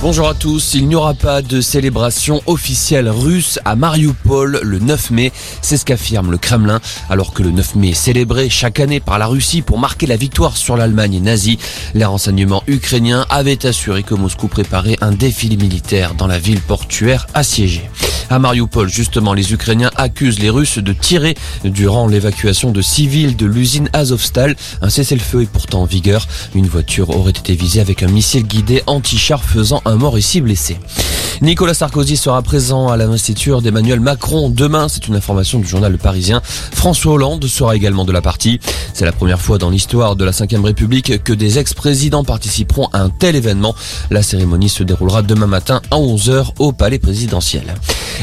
Bonjour à tous. Il n'y aura pas de célébration officielle russe à Mariupol le 9 mai. C'est ce qu'affirme le Kremlin. Alors que le 9 mai est célébré chaque année par la Russie pour marquer la victoire sur l'Allemagne nazie, les renseignements ukrainiens avaient assuré que Moscou préparait un défilé militaire dans la ville portuaire assiégée. À Mariupol, justement, les Ukrainiens accusent les Russes de tirer durant l'évacuation de civils de l'usine Azovstal. Un cessez-le-feu est pourtant en vigueur. Une voiture aurait été visée avec un missile guidé anti-char faisant un mort ici blessé. Nicolas Sarkozy sera présent à l'investiture d'Emmanuel Macron demain. C'est une information du journal Parisien. François Hollande sera également de la partie. C'est la première fois dans l'histoire de la Ve République que des ex-présidents participeront à un tel événement. La cérémonie se déroulera demain matin à 11h au Palais présidentiel.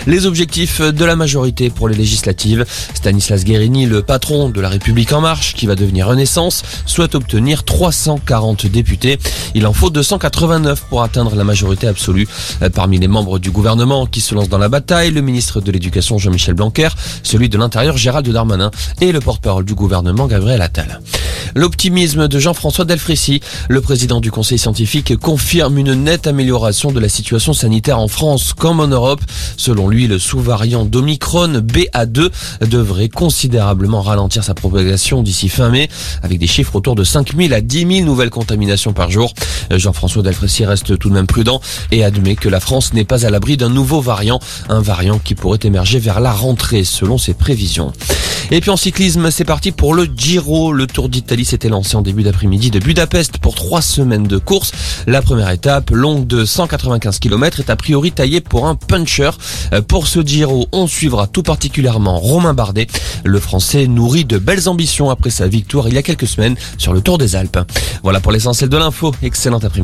Les objectifs de la majorité pour les législatives. Stanislas Guérini, le patron de la République en marche, qui va devenir Renaissance, souhaite obtenir 340 députés. Il en faut 289 pour atteindre la majorité absolue. Parmi les membres du gouvernement qui se lancent dans la bataille, le ministre de l'Éducation Jean-Michel Blanquer, celui de l'Intérieur Gérald Darmanin et le porte-parole du gouvernement Gabriel Attal. L'optimisme de Jean-François Delfrécy, le président du conseil scientifique, confirme une nette amélioration de la situation sanitaire en France comme en Europe. Selon lui, le sous-variant d'Omicron BA2 devrait considérablement ralentir sa propagation d'ici fin mai, avec des chiffres autour de 5000 à 10 000 nouvelles contaminations par jour. Jean-François Delfrécy reste tout de même prudent et admet que la France n'est pas à l'abri d'un nouveau variant, un variant qui pourrait émerger vers la rentrée selon ses prévisions. Et puis en cyclisme, c'est parti pour le Giro. Le Tour d'Italie s'était lancé en début d'après-midi de Budapest pour trois semaines de course. La première étape, longue de 195 km, est a priori taillée pour un puncher. Pour ce Giro, on suivra tout particulièrement Romain Bardet. Le Français nourrit de belles ambitions après sa victoire il y a quelques semaines sur le Tour des Alpes. Voilà pour l'essentiel de l'info. Excellente